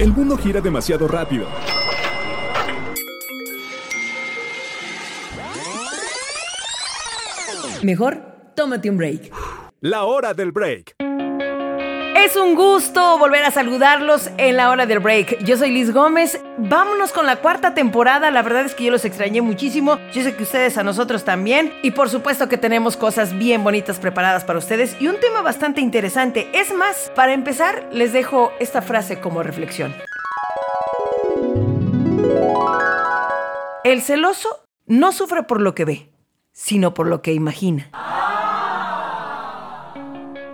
El mundo gira demasiado rápido. Mejor, tómate un break. La hora del break. Es un gusto volver a saludarlos en la hora del break. Yo soy Liz Gómez. Vámonos con la cuarta temporada. La verdad es que yo los extrañé muchísimo. Yo sé que ustedes a nosotros también. Y por supuesto que tenemos cosas bien bonitas preparadas para ustedes y un tema bastante interesante. Es más, para empezar, les dejo esta frase como reflexión. El celoso no sufre por lo que ve, sino por lo que imagina.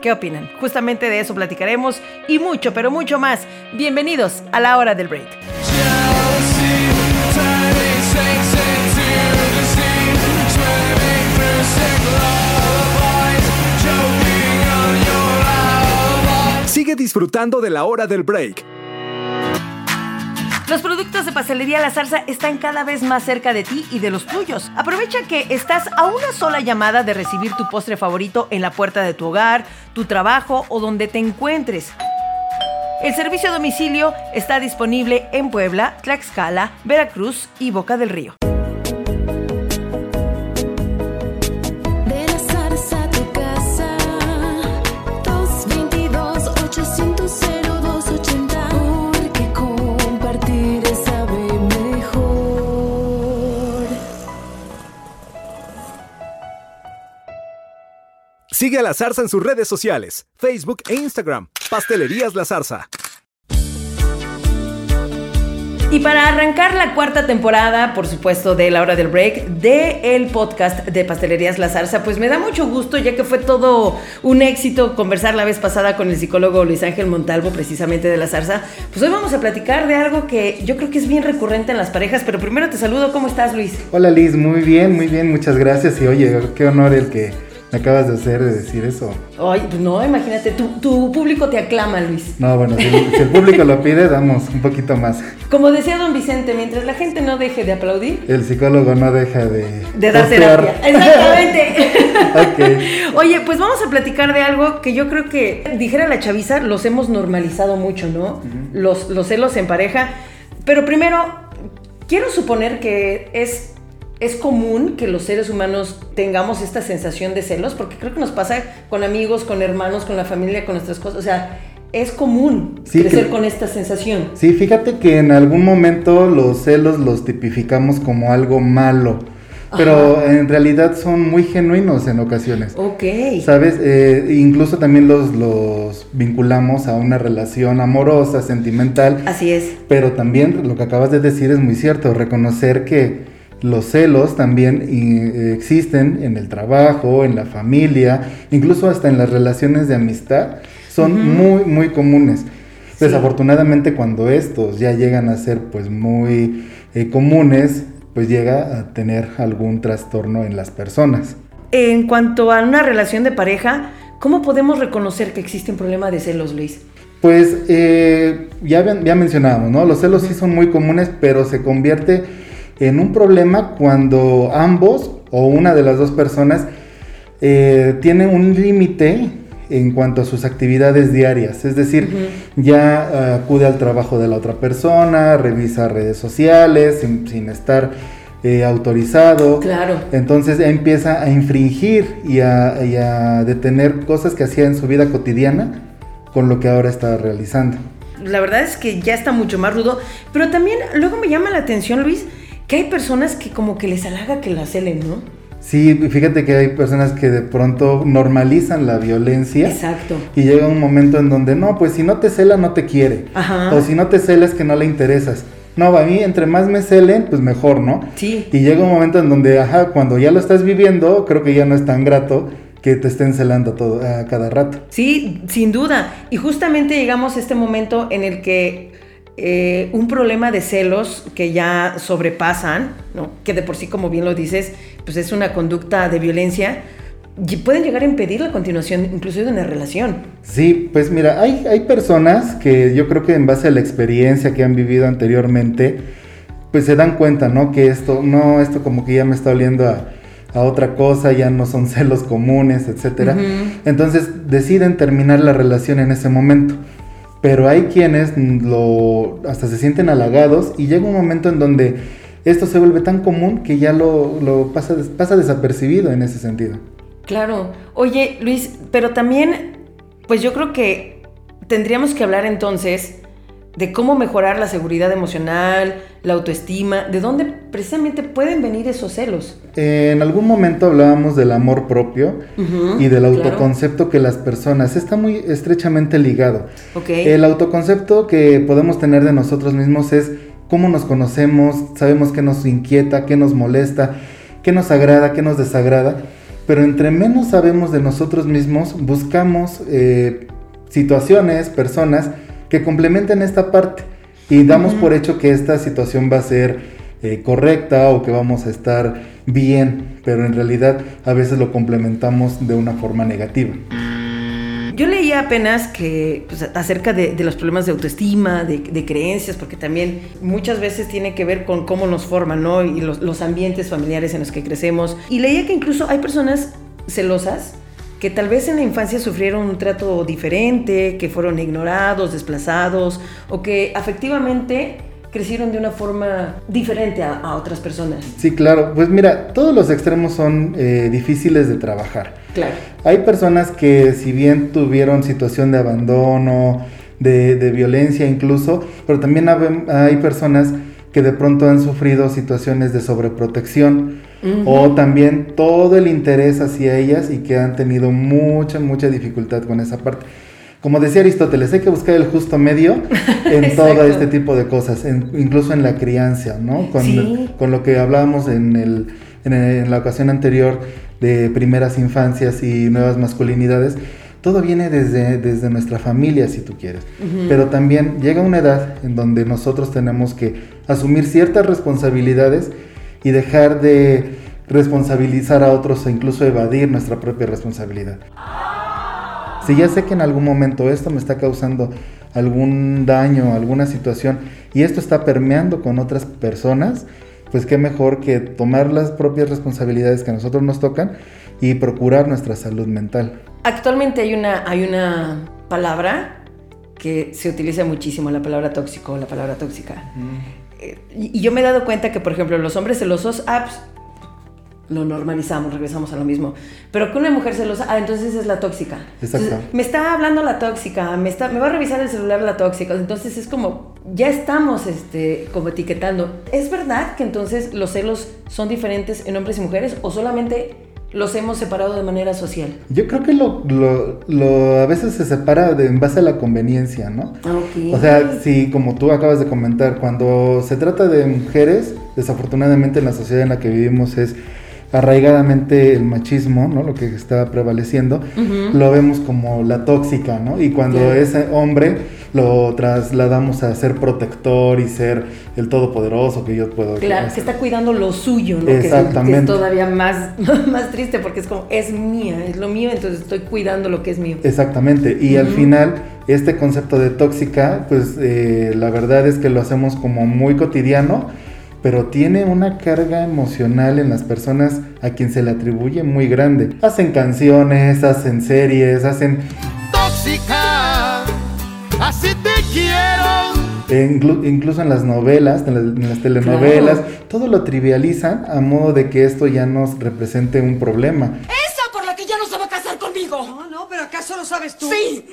¿Qué opinan? Justamente de eso platicaremos y mucho, pero mucho más. Bienvenidos a la hora del break. Sigue disfrutando de la hora del break. Los productos de Pastelería La Zarza están cada vez más cerca de ti y de los tuyos. Aprovecha que estás a una sola llamada de recibir tu postre favorito en la puerta de tu hogar, tu trabajo o donde te encuentres. El servicio a domicilio está disponible en Puebla, Tlaxcala, Veracruz y Boca del Río. Sigue a La Zarza en sus redes sociales, Facebook e Instagram. Pastelerías La Zarza. Y para arrancar la cuarta temporada, por supuesto, de La Hora del Break, de el podcast de Pastelerías La Zarza, pues me da mucho gusto, ya que fue todo un éxito conversar la vez pasada con el psicólogo Luis Ángel Montalvo, precisamente de La Zarza. Pues hoy vamos a platicar de algo que yo creo que es bien recurrente en las parejas, pero primero te saludo, ¿cómo estás, Luis? Hola Liz, muy bien, muy bien, muchas gracias. Y oye, qué honor el que me acabas de hacer de decir eso. Ay, pues no, imagínate, tu, tu público te aclama, Luis. No, bueno, si, si el público lo pide, damos un poquito más. Como decía don Vicente, mientras la gente no deje de aplaudir, El psicólogo no deja de... De dar terapia. Exactamente. Ok. Oye, pues vamos a platicar de algo que yo creo que, dijera la chaviza, los hemos normalizado mucho, ¿no? los, los celos en pareja. Pero primero, quiero suponer que es, es común que los seres humanos tengamos esta sensación de celos, porque creo que nos pasa con amigos, con hermanos, con la familia, con nuestras cosas. O sea, es común Sí, crecer que- con esta sensación. Sí, fíjate que en algún momento los celos los tipificamos como algo malo, pero en realidad son muy genuinos en ocasiones. Ok. ¿Sabes? Eh, incluso también los, los vinculamos a una relación amorosa, sentimental, Así es. Pero también lo que acabas de decir es muy cierto, reconocer que los celos también eh, existen en el trabajo, en la familia, incluso hasta en las relaciones de amistad, son muy, muy comunes. Desafortunadamente cuando estos ya llegan a ser pues muy eh, comunes, pues llega a tener algún trastorno en las personas. En cuanto a una relación de pareja, ¿cómo podemos reconocer que existe un problema de celos, Luis? Pues eh, ya, ya mencionábamos, ¿no? Los celos sí son muy comunes, pero se convierte en un problema cuando ambos o una de las dos personas eh, tienen un límite en cuanto a sus actividades diarias. Es decir, ya eh, acude al trabajo de la otra persona, revisa redes sociales sin, sin estar eh, autorizado. Claro. Entonces empieza a infringir y a, y a detener cosas que hacía en su vida cotidiana con lo que ahora está realizando. La verdad es que ya está mucho más rudo, pero también luego me llama la atención, Luis, que hay personas que como que les halaga que la celen, ¿no? Sí, fíjate que hay personas que de pronto normalizan la violencia. Exacto. Y llega un momento en donde no, pues si no te cela no te quiere. Ajá. O si no te cela es que no le interesas. No, a mí entre más me celen, pues mejor, ¿no? Sí. Y llega un momento en donde, ajá, cuando ya lo estás viviendo, creo que ya no es tan grato que te estén celando todo a cada rato. Sí, sin duda. Y justamente llegamos a este momento en el que eh, un problema de celos que ya sobrepasan, ¿no? que de por sí, como bien lo dices, pues es una conducta de violencia, y pueden llegar a impedir la continuación incluso de una relación. Sí, pues mira, hay, hay personas que yo creo que en base a la experiencia que han vivido anteriormente, pues se dan cuenta, ¿no? Que esto, no, esto como que ya me está oliendo a, a otra cosa, ya no son celos comunes. Ujú. Entonces deciden terminar la relación en ese momento. Pero hay quienes lo hasta se sienten halagados y llega un momento en donde esto se vuelve tan común que ya lo, lo pasa, pasa desapercibido en ese sentido. Claro. Oye, Luis, pero también, pues yo creo que tendríamos que hablar entonces de cómo mejorar la seguridad emocional, la autoestima, de dónde precisamente pueden venir esos celos. En algún momento hablábamos del amor propio y del claro. autoconcepto que las personas está muy estrechamente ligado. El autoconcepto que podemos tener de nosotros mismos es cómo nos conocemos, sabemos qué nos inquieta, qué nos molesta, qué nos agrada, qué nos desagrada. Pero entre menos sabemos de nosotros mismos, buscamos eh, situaciones, personas que complementen esta parte. Y damos por hecho que esta situación va a ser eh, correcta o que vamos a estar bien, pero en realidad a veces lo complementamos de una forma negativa. Yo leía apenas que pues, acerca de, de los problemas de autoestima, de, de creencias, porque también muchas veces tiene que ver con cómo nos forman, ¿no? Y los, los ambientes familiares en los que crecemos. Y leía que incluso hay personas celosas que tal vez en la infancia sufrieron un trato diferente, que fueron ignorados, desplazados, o que afectivamente crecieron de una forma diferente a, a otras personas. Sí, claro. Pues mira, todos los extremos son eh, difíciles de trabajar. Claro. Hay personas que si bien tuvieron situación de abandono, de, de violencia incluso, pero también hay personas que de pronto han sufrido situaciones de sobreprotección o también todo el interés hacia ellas y que han tenido mucha, mucha dificultad con esa parte. Como decía Aristóteles, hay que buscar el justo medio en todo este tipo de cosas, en- incluso en la crianza, ¿no? Con, Sí. con lo que hablábamos en, el, en, el- en la ocasión anterior de primeras infancias y nuevas masculinidades, todo viene desde, desde nuestra familia, si tú quieres. Pero también llega una edad en donde nosotros tenemos que asumir ciertas responsabilidades y dejar de responsabilizar a otros e incluso evadir nuestra propia responsabilidad. Si ya sé que en algún momento esto me está causando algún daño, alguna situación, y esto está permeando con otras personas, pues qué mejor que tomar las propias responsabilidades que a nosotros nos tocan y procurar nuestra salud mental. Actualmente hay una, hay una palabra que se utiliza muchísimo, la palabra tóxico la palabra tóxica. Eh, y, yo me he dado cuenta que, por ejemplo, los hombres celosos, ah, pues, lo normalizamos, regresamos a lo mismo. Pero que una mujer celosa, ah, entonces es la tóxica. Exacto. Entonces, me está hablando la tóxica, me, está, me va a revisar el celular la tóxica. Entonces es como, ya estamos este, como etiquetando. ¿Es verdad que entonces los celos son diferentes en hombres y mujeres o solamente los hemos separado de manera social? Yo creo que lo, lo- lo- a veces se separa de, en base a la conveniencia, ¿no? Ok. O sea, sí, como tú acabas de comentar, cuando se trata de mujeres, desafortunadamente en la sociedad en la que vivimos es arraigadamente el machismo, ¿no? Lo que está prevaleciendo, lo vemos como la tóxica, ¿no? Y cuando Claro. ese hombre lo trasladamos a ser protector y ser el todopoderoso que yo puedo Claro, que está cuidando lo suyo, ¿no? Que es- Que es, Exactamente. todavía más, más triste porque es como, es mía, es lo mío, entonces estoy cuidando lo que es mío. Exactamente, y al final este concepto de tóxica, pues eh, la verdad es que lo hacemos como muy cotidiano, pero tiene una carga emocional en las personas a quien se le atribuye muy grande. Hacen canciones, hacen series, hacen tóxica, quiero. inclu- incluso en las novelas, en las, en las telenovelas, todo lo trivializan a modo de que esto ya nos represente un problema. Esa por la que ya no se va a casar conmigo. No, no, pero ¿acaso lo sabes tú? Sí,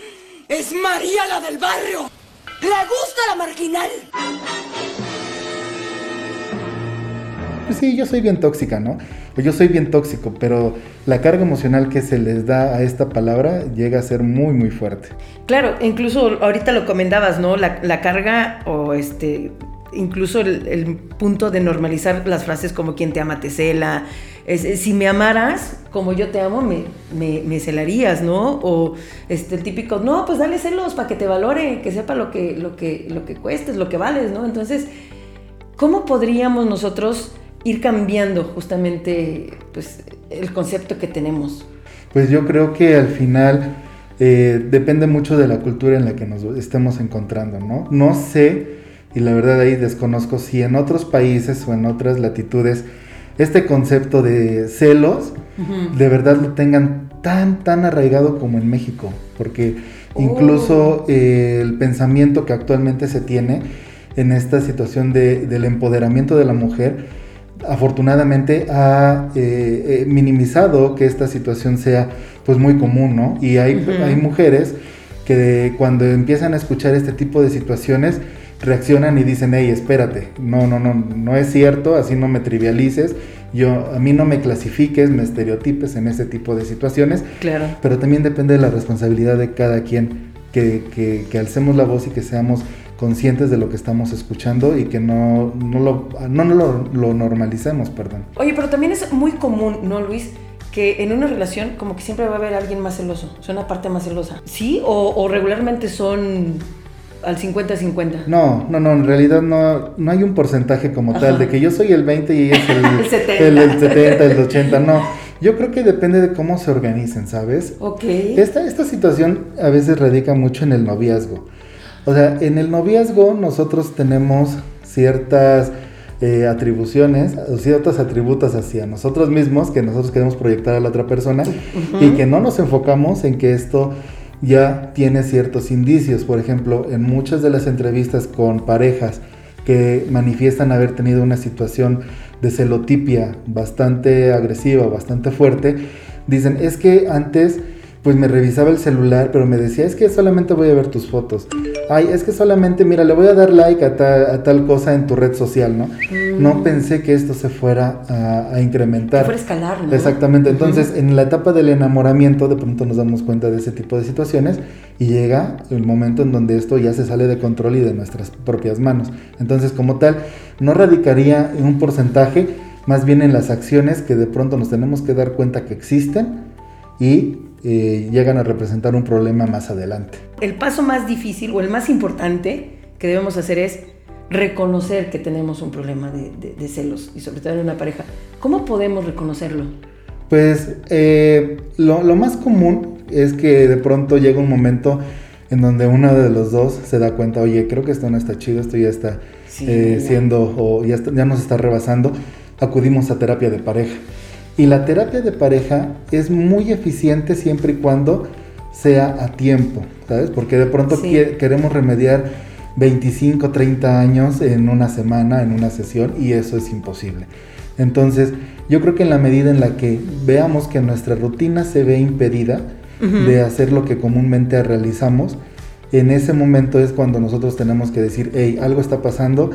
es María la del barrio. Le gusta la marginal. Pues sí, yo soy bien tóxica, ¿no? Yo soy bien tóxico, pero la carga emocional que se les da a esta palabra llega a ser muy, muy fuerte. Claro, incluso ahorita lo comentabas, ¿no? La, carga o este, incluso el, punto de normalizar las frases como quien te ama te cela. Si me amaras como yo te amo, me, me, me celarías, ¿no? O este, el típico, no, pues dale celos para que te valore, que sepa lo que, lo que, lo que cuestes, lo que vales, ¿no? Entonces, ¿cómo podríamos nosotros ir cambiando justamente pues, el concepto que tenemos? Pues yo creo que al final eh, depende mucho de la cultura en la que nos estemos encontrando, ¿no? No sé, y la verdad ahí desconozco si en otros países o en otras latitudes este concepto de celos de verdad lo tengan tan, tan arraigado como en México, porque Incluso eh, el pensamiento que actualmente se tiene en esta situación de- del empoderamiento de la mujer, afortunadamente ha eh, eh, minimizado que esta situación sea pues muy común, ¿no? Y hay, Ujú. hay mujeres que cuando empiezan a escuchar este tipo de situaciones reaccionan y dicen, hey, espérate, no, no, no, no es cierto, así no me trivialices, yo, a mí no me clasifiques, me estereotipes en ese tipo de situaciones, Claro. pero también depende de la responsabilidad de cada quien, que, que, que alcemos la voz y que seamos conscientes de lo que estamos escuchando y que no, no, lo, no, no lo, lo normalicemos, perdón. Oye, pero también es muy común, ¿no, Luis? Que en una relación como que siempre va a haber alguien más celoso, o sea, una parte más celosa. ¿Sí? ¿O, o regularmente son al 50-50? No, no, no, en realidad no, no hay un porcentaje como Ajá. tal, de que yo soy el 20 y ella es el, El 70. el- el 70, el 80, no. Yo creo que depende de cómo se organicen, ¿sabes? Ok. Esta, esta situación a veces radica mucho en el noviazgo. O sea, en el noviazgo nosotros tenemos ciertas eh, atribuciones, o ciertos atributos hacia nosotros mismos que nosotros queremos proyectar a la otra persona y que no nos enfocamos en que esto ya tiene ciertos indicios. Por ejemplo, en muchas de las entrevistas con parejas que manifiestan haber tenido una situación de celotipia bastante agresiva, bastante fuerte, dicen, es que antes pues me revisaba el celular, pero me decía, es que solamente voy a ver tus fotos. Ay, es que solamente, mira, le voy a dar like a, ta- a tal cosa en tu red social, ¿no? No pensé que esto se fuera a, a incrementar. Que fuera a escalar, ¿no? Exactamente. Entonces, en la etapa del enamoramiento, de pronto nos damos cuenta de ese tipo de situaciones y llega el momento en donde esto ya se sale de control y de nuestras propias manos. Entonces, como tal, no radicaría en un porcentaje, más bien en las acciones que de pronto nos tenemos que dar cuenta que existen y eh, llegan a representar un problema más adelante. El paso más difícil o el más importante que debemos hacer es reconocer que tenemos un problema de, de- de celos y sobre todo en una pareja. ¿Cómo podemos reconocerlo? Pues eh, lo, lo más común es que de pronto llega un momento en donde uno de los dos se da cuenta, oye, creo que esto no está chido, esto ya está Sí, eh, siendo o ya, está- ya nos está rebasando, acudimos a terapia de pareja. Y la terapia de pareja es muy eficiente siempre y cuando sea a tiempo, ¿sabes? Porque de pronto Sí. queremos remediar 25, 30 años en una semana, en una sesión, y eso es imposible. Entonces, yo creo que en la medida en la que veamos que nuestra rutina se ve impedida de hacer lo que comúnmente realizamos, en ese momento es cuando nosotros tenemos que decir, hey, algo está pasando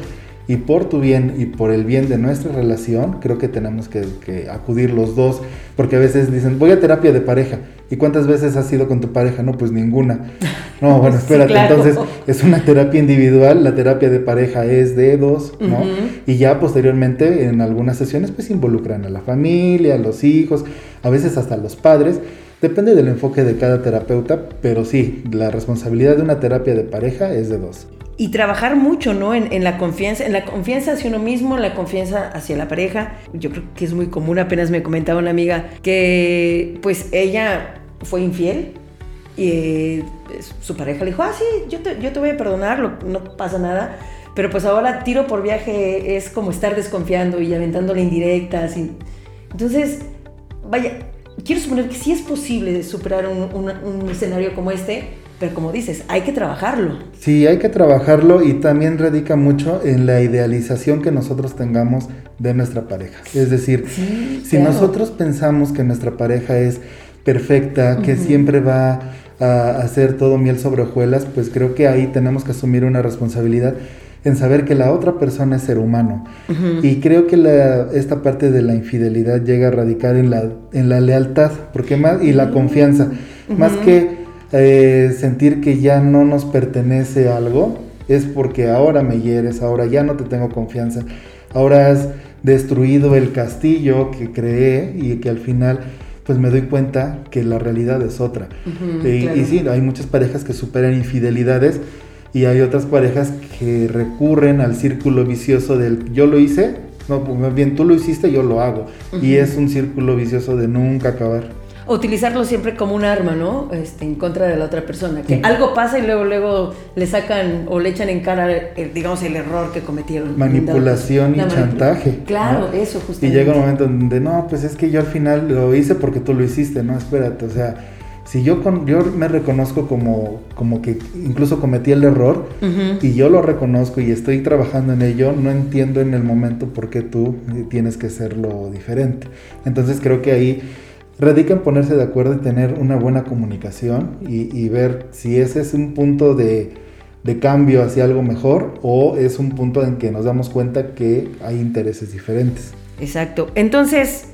y por tu bien y por el bien de nuestra relación, creo que tenemos que, que acudir los dos, porque a veces dicen, voy a terapia de pareja. ¿Y cuántas veces has ido con tu pareja? No, pues ninguna. No, bueno, Sí, espérate, claro. entonces es una terapia individual, la terapia de pareja es de dos, ¿no? Y ya posteriormente en algunas sesiones pues involucran a la familia, a los hijos, a veces hasta a los padres. Depende del enfoque de cada terapeuta, pero sí, la responsabilidad de una terapia de pareja es de dos. Y trabajar mucho, ¿no? En, en la confianza, en la confianza hacia uno mismo, en la confianza hacia la pareja. Yo creo que es muy común. Apenas me comentaba una amiga que, pues, ella fue infiel y eh, su pareja le dijo, ah, sí, yo te, yo te voy a perdonar, lo- no pasa nada. Pero pues ahora tiro por viaje es como estar desconfiando y aventándole indirectas. Y... Entonces, vaya, quiero suponer que sí es posible superar un, un- un escenario como este, pero como dices, hay que trabajarlo. Sí, hay que trabajarlo y también radica mucho en la idealización que nosotros tengamos de nuestra pareja. Es decir, Sí, si claro. nosotros pensamos que nuestra pareja es perfecta, que siempre va a hacer todo miel sobre hojuelas, pues creo que ahí tenemos que asumir una responsabilidad en saber que la otra persona es ser humano. Y creo que la- esta parte de la infidelidad llega a radicar en la, en la lealtad porque más, y la confianza. Más que eh, sentir que ya no nos pertenece algo, es porque ahora me hieres, ahora ya no te tengo confianza, ahora has destruido el castillo que creé y que al final pues me doy cuenta que la realidad es otra. Y, claro. y sí, hay muchas parejas que superan infidelidades y hay otras parejas que recurren al círculo vicioso del yo lo hice, no, pues más bien tú lo hiciste, yo lo hago. Y es un círculo vicioso de nunca acabar. Utilizarlo siempre como un arma, ¿no? Este, en contra de la otra persona. Que Sí. algo pasa y luego, luego le sacan o le echan en cara, el- digamos, el error que cometieron. Manipulación y La manipula- chantaje. Claro, ¿no? eso Y justamente. llega un momento donde, no, pues es que yo al final lo hice porque tú lo hiciste, no, espérate, o sea, Si yo, con, yo me reconozco como, como que incluso cometí el error y yo lo reconozco y estoy trabajando en ello, no entiendo en el momento por qué tú tienes que hacerlo diferente. Entonces creo que ahí radica en ponerse de acuerdo y tener una buena comunicación y, y ver si ese es un punto de, de cambio hacia algo mejor o es un punto en que nos damos cuenta que hay intereses diferentes. Exacto. Entonces,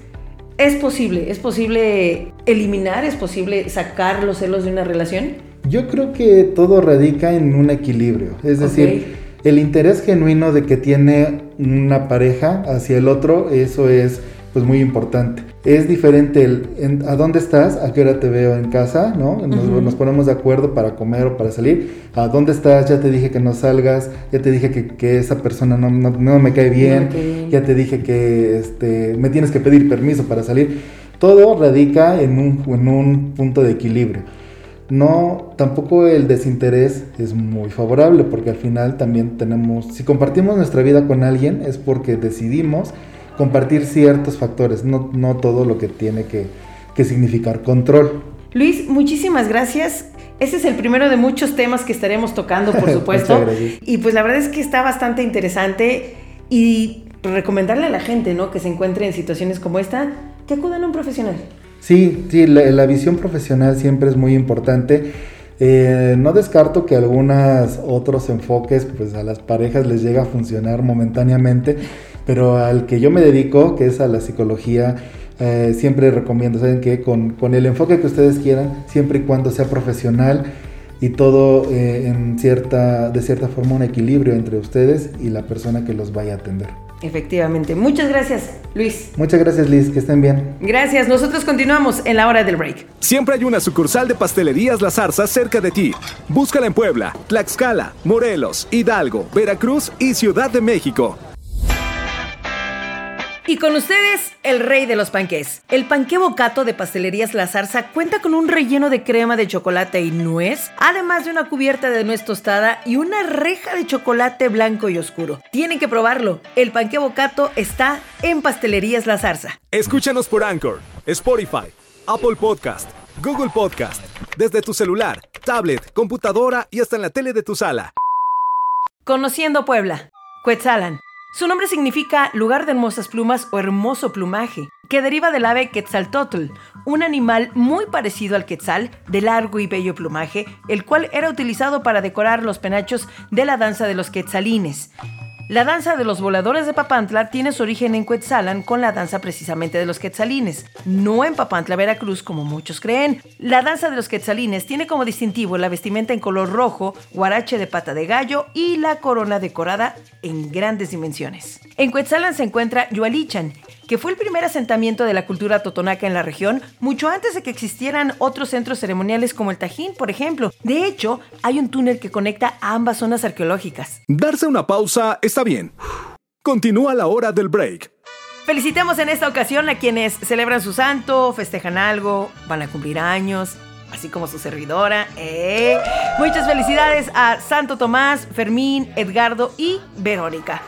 es posible, es posible eliminar, es posible sacar los celos de una relación. Yo creo que todo radica en un equilibrio, es decir, el interés genuino de que tiene una pareja hacia el otro, eso es pues muy importante. Es diferente el en- a dónde estás, a qué hora te veo en casa, ¿no? Nos, Ujú. nos ponemos de acuerdo para comer o para salir. A dónde estás, ya te dije que no salgas, ya te dije que, que esa persona no, no- no me cae bien, bien. ya te dije que este, me tienes que pedir permiso para salir. Todo radica en un, en un punto de equilibrio. No, tampoco el desinterés es muy favorable porque al final también tenemos, si compartimos nuestra vida con alguien es porque decidimos compartir ciertos factores, no, no todo lo que tiene que, que significar control. Luis, muchísimas gracias. Ese es el primero de muchos temas que estaremos tocando, por supuesto. Y pues la verdad es que está bastante interesante y recomendarle a la gente, ¿no? Que se encuentre en situaciones como esta, que acudan a un profesional. Sí, sí, la, la visión profesional siempre es muy importante. Eh, no descarto que algunos otros enfoques, pues a las parejas les llega a funcionar momentáneamente, pero al que yo me dedico, que es a la psicología, eh, siempre recomiendo, ¿saben qué? Con, con el enfoque que ustedes quieran, siempre y cuando sea profesional y todo eh, en cierta, de cierta forma un equilibrio entre ustedes y la persona que los vaya a atender. Efectivamente. Muchas gracias, Luis. Muchas gracias Liz, que estén bien. Gracias. Nosotros continuamos en la hora del break. Siempre hay una sucursal de Pastelerías La Zarza cerca de ti. Búscala en Puebla, Tlaxcala, Morelos, Hidalgo, Veracruz y Ciudad de México. Y con ustedes, el rey de los panqués. El panqué bocato de Pastelerías La Zarza cuenta con un relleno de crema de chocolate y nuez, además de una cubierta de nuez tostada y una reja de chocolate blanco y oscuro. Tienen que probarlo. El panqué bocato está en Pastelerías La Zarza. Escúchanos por Anchor, Spotify, Apple Podcast, Google Podcast, desde tu celular, tablet, computadora y hasta en la tele de tu sala. Conociendo Puebla. Quetzalan. Su nombre significa lugar de hermosas plumas o hermoso plumaje, que deriva del ave Quetzaltótl, un animal muy parecido al quetzal, de largo y bello plumaje, el cual era utilizado para decorar los penachos de la danza de los quetzalines. La danza de los voladores de Papantla tiene su origen en Quetzalan con la danza precisamente de los quetzalines, no en Papantla, Veracruz, como muchos creen. La danza de los quetzalines tiene como distintivo la vestimenta en color rojo, guarache de pata de gallo y la corona decorada en grandes dimensiones. En Quetzalan se encuentra Yualichan, que fue el primer asentamiento de la cultura totonaca en la región, mucho antes de que existieran otros centros ceremoniales como el Tajín, por ejemplo. De hecho, hay un túnel que conecta a ambas zonas arqueológicas. Darse una pausa está bien. Continúa la hora del break. Felicitamos en esta ocasión a quienes celebran su santo, festejan algo, van a cumplir años, así como su servidora. ¿eh? Muchas felicidades a Santo Tomás, Fermín, Edgardo y Verónica.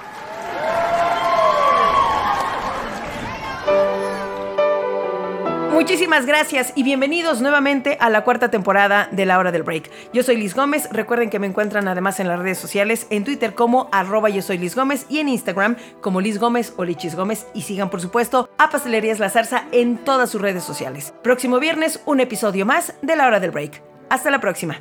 Muchísimas gracias y bienvenidos nuevamente a la cuarta temporada de La Hora del Break. Yo soy Liz Gómez, recuerden que me encuentran además en las redes sociales, en Twitter como arroba yo soy Liz Gómez y en Instagram como Liz Gómez o Lichis Gómez y sigan por supuesto a Pastelerías La Zarza en todas sus redes sociales. Próximo viernes un episodio más de La Hora del Break. Hasta la próxima.